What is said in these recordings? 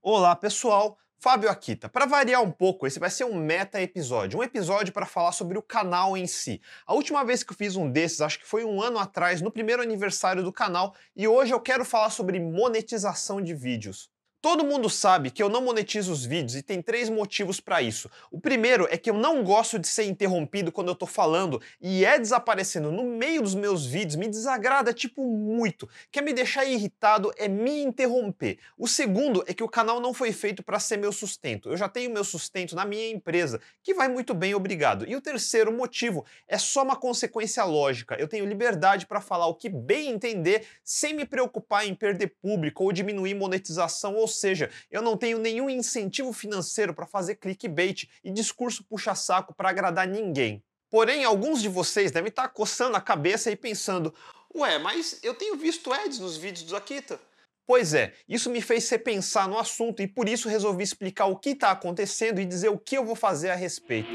Olá, pessoal. Fábio Akita. Para variar um pouco, esse vai ser um meta episódio, um episódio para falar sobre o canal em si. A última vez que eu fiz um desses, acho que foi um ano atrás, no primeiro aniversário do canal, e hoje eu quero falar sobre monetização de vídeos. Todo mundo sabe que eu não monetizo os vídeos e tem três motivos para isso. O primeiro é que eu não gosto de ser interrompido quando eu tô falando e é desaparecendo no meio dos meus vídeos me desagrada tipo muito. Quer me deixar irritado é me interromper. O segundo é que o canal não foi feito para ser meu sustento. Eu já tenho meu sustento na minha empresa, que vai muito bem, obrigado. E o terceiro motivo é só uma consequência lógica. Eu tenho liberdade para falar o que bem entender sem me preocupar em perder público ou diminuir monetização ou seja, eu não tenho nenhum incentivo financeiro para fazer clickbait e discurso puxa-saco para agradar ninguém. Porém, alguns de vocês devem estar tá coçando a cabeça e pensando: ué, mas eu tenho visto ads nos vídeos do Akita. Pois é, isso me fez repensar no assunto e por isso resolvi explicar o que está acontecendo e dizer o que eu vou fazer a respeito.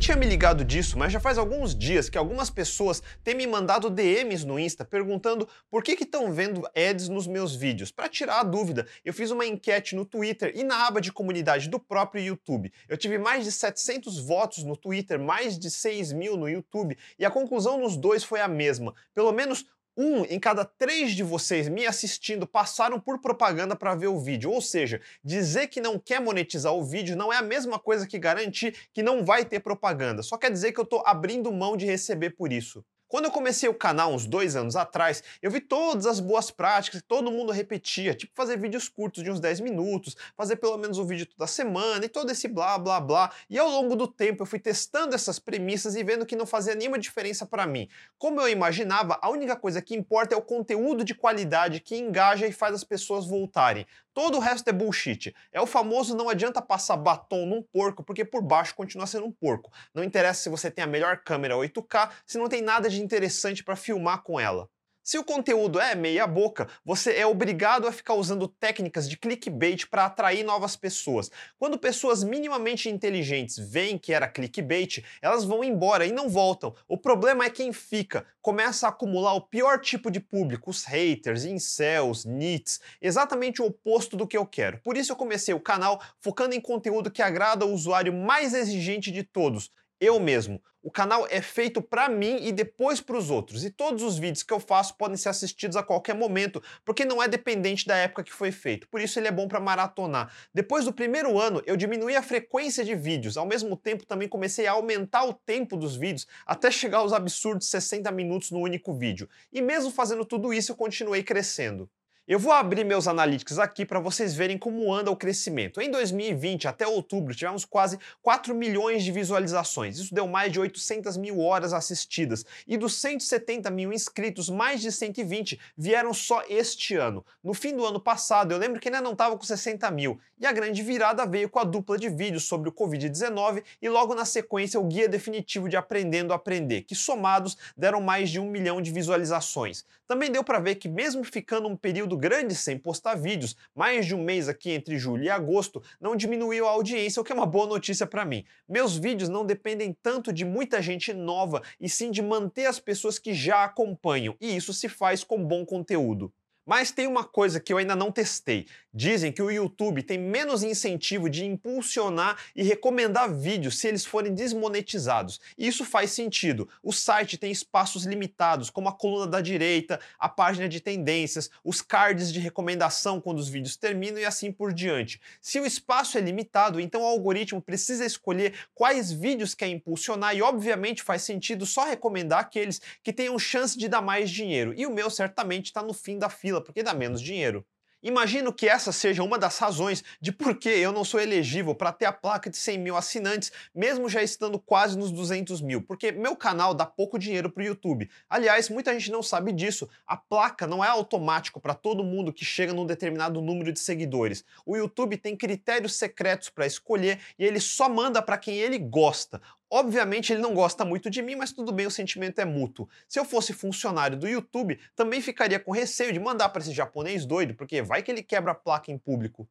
Nem tinha me ligado disso, mas já faz alguns dias que algumas pessoas têm me mandado DMs no Insta perguntando por que estão vendo ads nos meus vídeos. Para tirar a dúvida, eu fiz uma enquete no Twitter e na aba de comunidade do próprio YouTube. Eu tive mais de 700 votos no Twitter, mais de 6 mil no YouTube, e a conclusão nos dois foi a mesma. Pelo menos um em cada três de vocês me assistindo passaram por propaganda para ver o vídeo. Ou seja, dizer que não quer monetizar o vídeo não é a mesma coisa que garantir que não vai ter propaganda. Só quer dizer que eu estou abrindo mão de receber por isso. Quando eu comecei o canal uns dois anos atrás, eu vi todas as boas práticas que todo mundo repetia, tipo fazer vídeos curtos de uns 10 minutos, fazer pelo menos um vídeo toda semana e todo esse blá blá blá. E ao longo do tempo eu fui testando essas premissas e vendo que não fazia nenhuma diferença para mim. Como eu imaginava, a única coisa que importa é o conteúdo de qualidade que engaja e faz as pessoas voltarem. Todo o resto é bullshit. É o famoso não adianta passar batom num porco, porque por baixo continua sendo um porco. Não interessa se você tem a melhor câmera 8K, se não tem nada de interessante para filmar com ela. Se o conteúdo é meia boca, você é obrigado a ficar usando técnicas de clickbait para atrair novas pessoas. Quando pessoas minimamente inteligentes veem que era clickbait, elas vão embora e não voltam. O problema é quem fica, começa a acumular o pior tipo de público, os haters, incels, nits, exatamente o oposto do que eu quero. Por isso eu comecei o canal focando em conteúdo que agrada o usuário mais exigente de todos, eu mesmo. O canal é feito para mim e depois para os outros. E todos os vídeos que eu faço podem ser assistidos a qualquer momento, porque não é dependente da época que foi feito. Por isso ele é bom para maratonar. Depois do primeiro ano, eu diminuí a frequência de vídeos. Ao mesmo tempo, também comecei a aumentar o tempo dos vídeos até chegar aos absurdos 60 minutos no único vídeo. E mesmo fazendo tudo isso, eu continuei crescendo. Eu vou abrir meus analytics aqui para vocês verem como anda o crescimento. Em 2020, até outubro, tivemos quase 4 milhões de visualizações. Isso deu mais de 800 mil horas assistidas. E dos 170 mil inscritos, mais de 120 vieram só este ano. No fim do ano passado, eu lembro que ainda não estava com 60 mil. E a grande virada veio com a dupla de vídeos sobre o Covid-19 e logo na sequência o guia definitivo de Aprendendo a Aprender, que somados deram mais de um milhão de visualizações. Também deu para ver que mesmo ficando um período grande sem postar vídeos, mais de um mês aqui entre julho e agosto, não diminuiu a audiência, o que é uma boa notícia para mim. Meus vídeos não dependem tanto de muita gente nova, e sim de manter as pessoas que já acompanham, e isso se faz com bom conteúdo. Mas tem uma coisa que eu ainda não testei. Dizem que o YouTube tem menos incentivo de impulsionar e recomendar vídeos se eles forem desmonetizados. E isso faz sentido. O site tem espaços limitados, como a coluna da direita, a página de tendências, os cards de recomendação quando os vídeos terminam e assim por diante. Se o espaço é limitado, então o algoritmo precisa escolher quais vídeos quer impulsionar e obviamente faz sentido só recomendar aqueles que tenham chance de dar mais dinheiro. E o meu certamente está no fim da fila fila porque dá menos dinheiro. Imagino que essa seja uma das razões de por que eu não sou elegível para ter a placa de 100 mil assinantes, mesmo já estando quase nos 200 mil, porque meu canal dá pouco dinheiro para o YouTube. Aliás, muita gente não sabe disso. A placa não é automático para todo mundo que chega num determinado número de seguidores. O YouTube tem critérios secretos para escolher e ele só manda para quem ele gosta. Obviamente ele não gosta muito de mim, mas tudo bem, o sentimento é mútuo. Se eu fosse funcionário do YouTube, também ficaria com receio de mandar para esse japonês doido, porque vai que ele quebra a placa em público.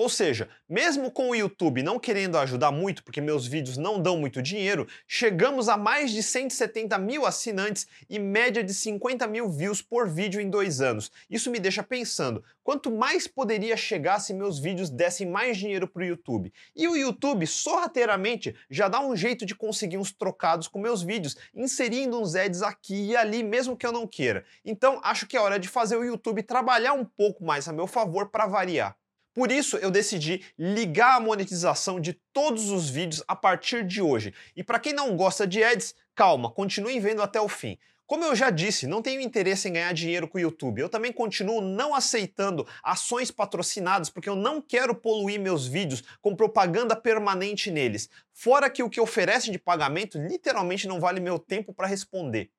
Ou seja, mesmo com o YouTube não querendo ajudar muito, porque meus vídeos não dão muito dinheiro, chegamos a mais de 170 mil assinantes e média de 50 mil views por vídeo em dois anos. Isso me deixa pensando, quanto mais poderia chegar se meus vídeos dessem mais dinheiro para o YouTube? E o YouTube, sorrateiramente, já dá um jeito de conseguir uns trocados com meus vídeos, inserindo uns ads aqui e ali, mesmo que eu não queira. Então, acho que é hora de fazer o YouTube trabalhar um pouco mais a meu favor para variar. Por isso eu decidi ligar a monetização de todos os vídeos a partir de hoje. E para quem não gosta de ads, calma, continuem vendo até o fim. Como eu já disse, não tenho interesse em ganhar dinheiro com o YouTube. Eu também continuo não aceitando ações patrocinadas porque eu não quero poluir meus vídeos com propaganda permanente neles. Fora que o que oferece de pagamento literalmente não vale meu tempo para responder.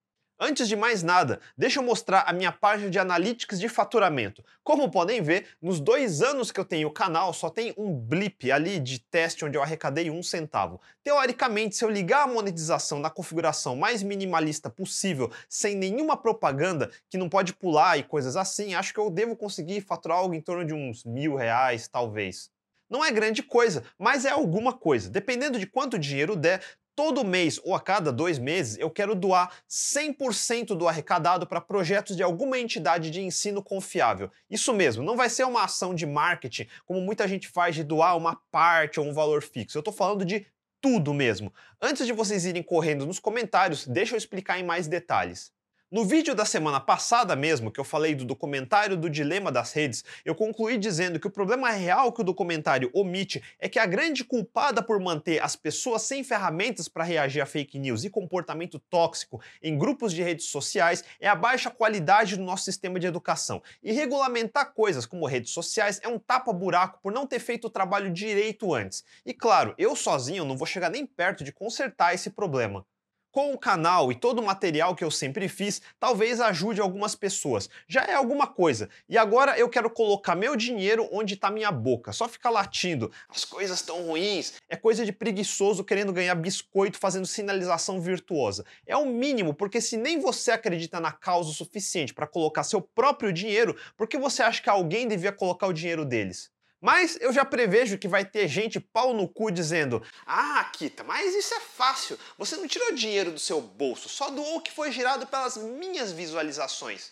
Antes de mais nada, deixa eu mostrar a minha página de analytics de faturamento. Como podem ver, nos dois anos que eu tenho o canal, só tem um blip ali de teste onde eu arrecadei um centavo. Teoricamente, se eu ligar a monetização na configuração mais minimalista possível, sem nenhuma propaganda, que não pode pular e coisas assim, acho que eu devo conseguir faturar algo em torno de uns mil reais, talvez. Não é grande coisa, mas é alguma coisa. Dependendo de quanto dinheiro der, todo mês ou a cada dois meses eu quero doar 100% do arrecadado para projetos de alguma entidade de ensino confiável. Isso mesmo, não vai ser uma ação de marketing como muita gente faz de doar uma parte ou um valor fixo. Eu estou falando de tudo mesmo. Antes de vocês irem correndo nos comentários, deixa eu explicar em mais detalhes. No vídeo da semana passada mesmo, que eu falei do documentário do dilema das redes, eu concluí dizendo que o problema real que o documentário omite é que a grande culpada por manter as pessoas sem ferramentas para reagir a fake news e comportamento tóxico em grupos de redes sociais é a baixa qualidade do nosso sistema de educação. E regulamentar coisas como redes sociais é um tapa-buraco por não ter feito o trabalho direito antes. E claro, eu sozinho não vou chegar nem perto de consertar esse problema. Com o canal e todo o material que eu sempre fiz, talvez ajude algumas pessoas. Já é alguma coisa. E agora eu quero colocar meu dinheiro onde está minha boca. Só ficar latindo. As coisas estão ruins. É coisa de preguiçoso querendo ganhar biscoito fazendo sinalização virtuosa. É o mínimo, porque se nem você acredita na causa o suficiente para colocar seu próprio dinheiro, por que você acha que alguém devia colocar o dinheiro deles? Mas eu já prevejo que vai ter gente pau no cu dizendo: Ah, Kita, mas isso é fácil. Você não tirou dinheiro do seu bolso, só doou o que foi gerado pelas minhas visualizações.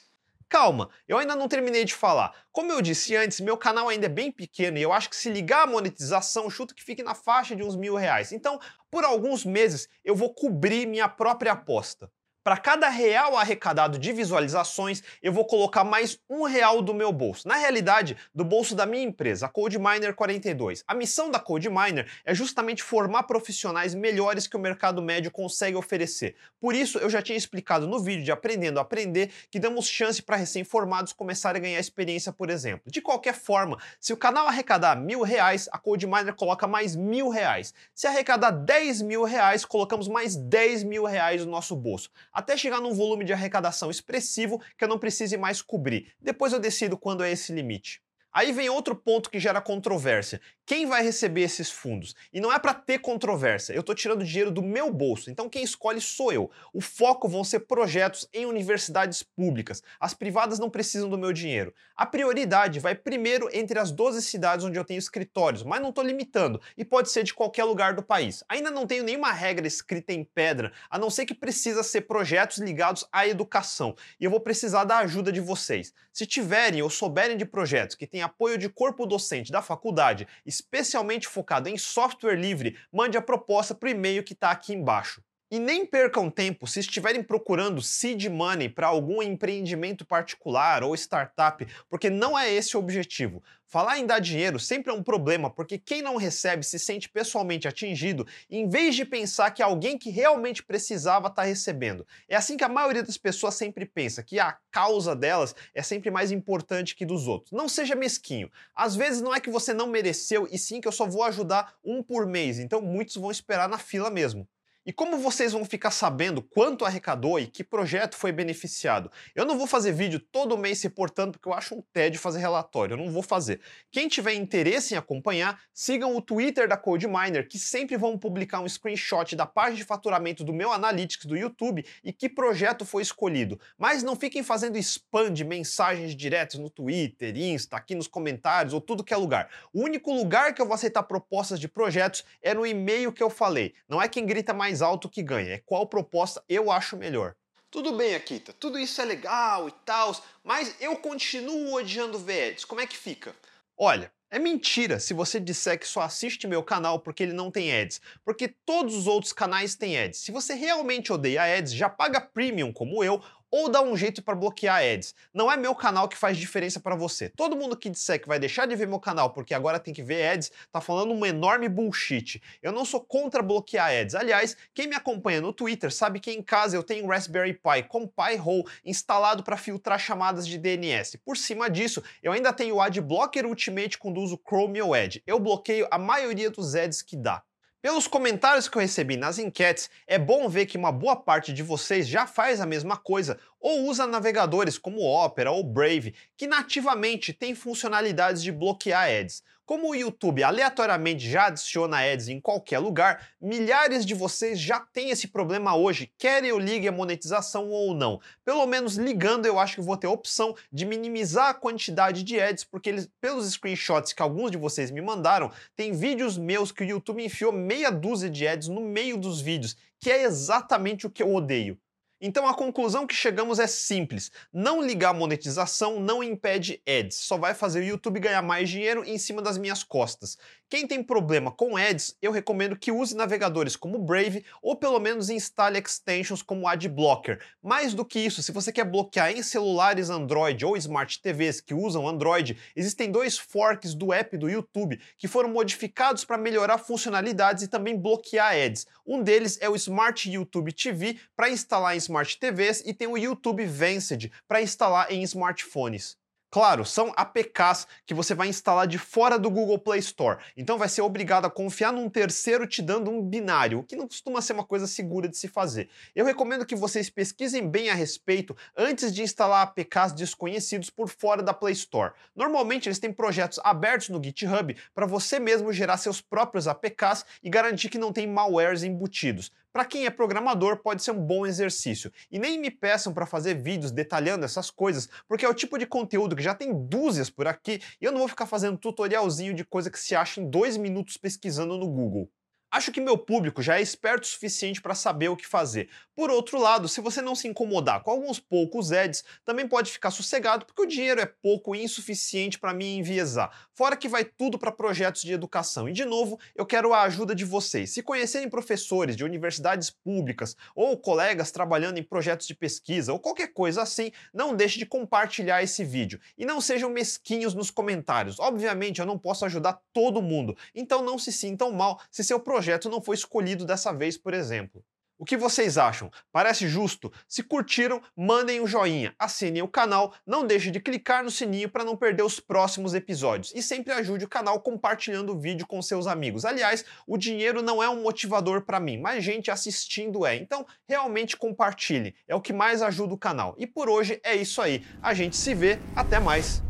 Calma, eu ainda não terminei de falar. Como eu disse antes, meu canal ainda é bem pequeno e eu acho que se ligar a monetização, chuta que fique na faixa de uns mil reais. Então, por alguns meses, eu vou cobrir minha própria aposta. Para cada real arrecadado de visualizações, eu vou colocar mais um real do meu bolso. Na realidade, do bolso da minha empresa, a CodeMiner 42. A missão da CodeMiner é justamente formar profissionais melhores que o mercado médio consegue oferecer. Por isso, eu já tinha explicado no vídeo de Aprendendo a Aprender que damos chance para recém-formados começarem a ganhar experiência, por exemplo. De qualquer forma, se o canal arrecadar mil reais, a CodeMiner coloca mais mil reais. Se arrecadar 10 mil reais, colocamos mais 10 mil reais no nosso bolso até chegar num volume de arrecadação expressivo que eu não precise mais cobrir. Depois eu decido quando é esse limite. Aí vem outro ponto que gera controvérsia. Quem vai receber esses fundos? E não é para ter controvérsia, eu estou tirando dinheiro do meu bolso, então quem escolhe sou eu. O foco vão ser projetos em universidades públicas. As privadas não precisam do meu dinheiro. A prioridade vai primeiro entre as 12 cidades onde eu tenho escritórios, mas não estou limitando, e pode ser de qualquer lugar do país. Ainda não tenho nenhuma regra escrita em pedra, a não ser que precisa ser projetos ligados à educação, e eu vou precisar da ajuda de vocês. Se tiverem ou souberem de projetos que têm apoio de corpo docente da faculdade, especialmente focado em software livre, mande a proposta para o e-mail que está aqui embaixo. E nem percam tempo se estiverem procurando seed money para algum empreendimento particular ou startup, porque não é esse o objetivo. Falar em dar dinheiro sempre é um problema, porque quem não recebe se sente pessoalmente atingido, em vez de pensar que alguém que realmente precisava está recebendo. É assim que a maioria das pessoas sempre pensa, que a causa delas é sempre mais importante que dos outros. Não seja mesquinho. Às vezes não é que você não mereceu, e sim que eu só vou ajudar um por mês, então muitos vão esperar na fila mesmo. E como vocês vão ficar sabendo quanto arrecadou e que projeto foi beneficiado? Eu não vou fazer vídeo todo mês reportando porque eu acho um tédio fazer relatório, eu não vou fazer. Quem tiver interesse em acompanhar, sigam o Twitter da CodeMiner, que sempre vão publicar um screenshot da página de faturamento do meu Analytics do YouTube e que projeto foi escolhido. Mas não fiquem fazendo spam de mensagens diretas no Twitter, Insta, aqui nos comentários ou tudo que é lugar. O único lugar que eu vou aceitar propostas de projetos é no e-mail que eu falei. Não é quem grita mais mais alto que ganha, é qual proposta eu acho melhor. Tudo bem, Akita, tudo isso é legal e tal, mas eu continuo odiando VEDs. Como é que fica? Olha, é mentira se você disser que só assiste meu canal porque ele não tem ads, porque todos os outros canais têm ads. Se você realmente odeia ads, já paga premium como eu ou dá um jeito para bloquear ads. Não é meu canal que faz diferença para você. Todo mundo que disser que vai deixar de ver meu canal porque agora tem que ver ads, tá falando um enorme bullshit. Eu não sou contra bloquear ads. Aliás, quem me acompanha no Twitter sabe que em casa eu tenho Raspberry Pi com Pi-hole instalado para filtrar chamadas de DNS. Por cima disso, eu ainda tenho o Adblocker Ultimate quando uso Chrome ou Edge. Eu bloqueio a maioria dos ads que dá. Pelos comentários que eu recebi nas enquetes, é bom ver que uma boa parte de vocês já faz a mesma coisa ou usa navegadores como Opera ou Brave, que nativamente têm funcionalidades de bloquear ads. Como o YouTube aleatoriamente já adiciona ads em qualquer lugar, milhares de vocês já têm esse problema hoje, quer eu ligue a monetização ou não. Pelo menos ligando eu acho que vou ter a opção de minimizar a quantidade de ads, porque eles, pelos screenshots que alguns de vocês me mandaram, tem vídeos meus que o YouTube enfiou meia dúzia de ads no meio dos vídeos, que é exatamente o que eu odeio. Então a conclusão que chegamos é simples: não ligar monetização não impede ads, só vai fazer o YouTube ganhar mais dinheiro em cima das minhas costas. Quem tem problema com ads, eu recomendo que use navegadores como Brave ou pelo menos instale extensions como Adblocker. Mais do que isso, se você quer bloquear em celulares Android ou Smart TVs que usam Android, existem dois forks do app do YouTube que foram modificados para melhorar funcionalidades e também bloquear ads. Um deles é o Smart YouTube TV para instalar em Smart TVs e tem o YouTube Vanced para instalar em smartphones. Claro, são APKs que você vai instalar de fora do Google Play Store, então vai ser obrigado a confiar num terceiro te dando um binário, o que não costuma ser uma coisa segura de se fazer. Eu recomendo que vocês pesquisem bem a respeito antes de instalar APKs desconhecidos por fora da Play Store. Normalmente eles têm projetos abertos no GitHub para você mesmo gerar seus próprios APKs e garantir que não tem malwares embutidos. Para quem é programador, pode ser um bom exercício. E nem me peçam para fazer vídeos detalhando essas coisas, porque é o tipo de conteúdo que já tem dúzias por aqui e eu não vou ficar fazendo tutorialzinho de coisa que se acha em dois minutos pesquisando no Google. Acho que meu público já é esperto o suficiente para saber o que fazer. Por outro lado, se você não se incomodar com alguns poucos ads, também pode ficar sossegado porque o dinheiro é pouco e insuficiente para me enviesar. Fora que vai tudo para projetos de educação. E de novo, eu quero a ajuda de vocês. Se conhecerem professores de universidades públicas ou colegas trabalhando em projetos de pesquisa ou qualquer coisa assim, não deixe de compartilhar esse vídeo. E não sejam mesquinhos nos comentários. Obviamente, eu não posso ajudar todo mundo, então não se sintam mal se seu projeto não foi escolhido dessa vez, por exemplo. O que vocês acham? Parece justo? Se curtiram, mandem um joinha, assinem o canal, não deixe de clicar no sininho para não perder os próximos episódios e sempre ajude o canal compartilhando o vídeo com seus amigos. Aliás, o dinheiro não é um motivador para mim, mas gente assistindo é. Então, realmente compartilhe, é o que mais ajuda o canal. E por hoje é isso aí. A gente se vê, até mais.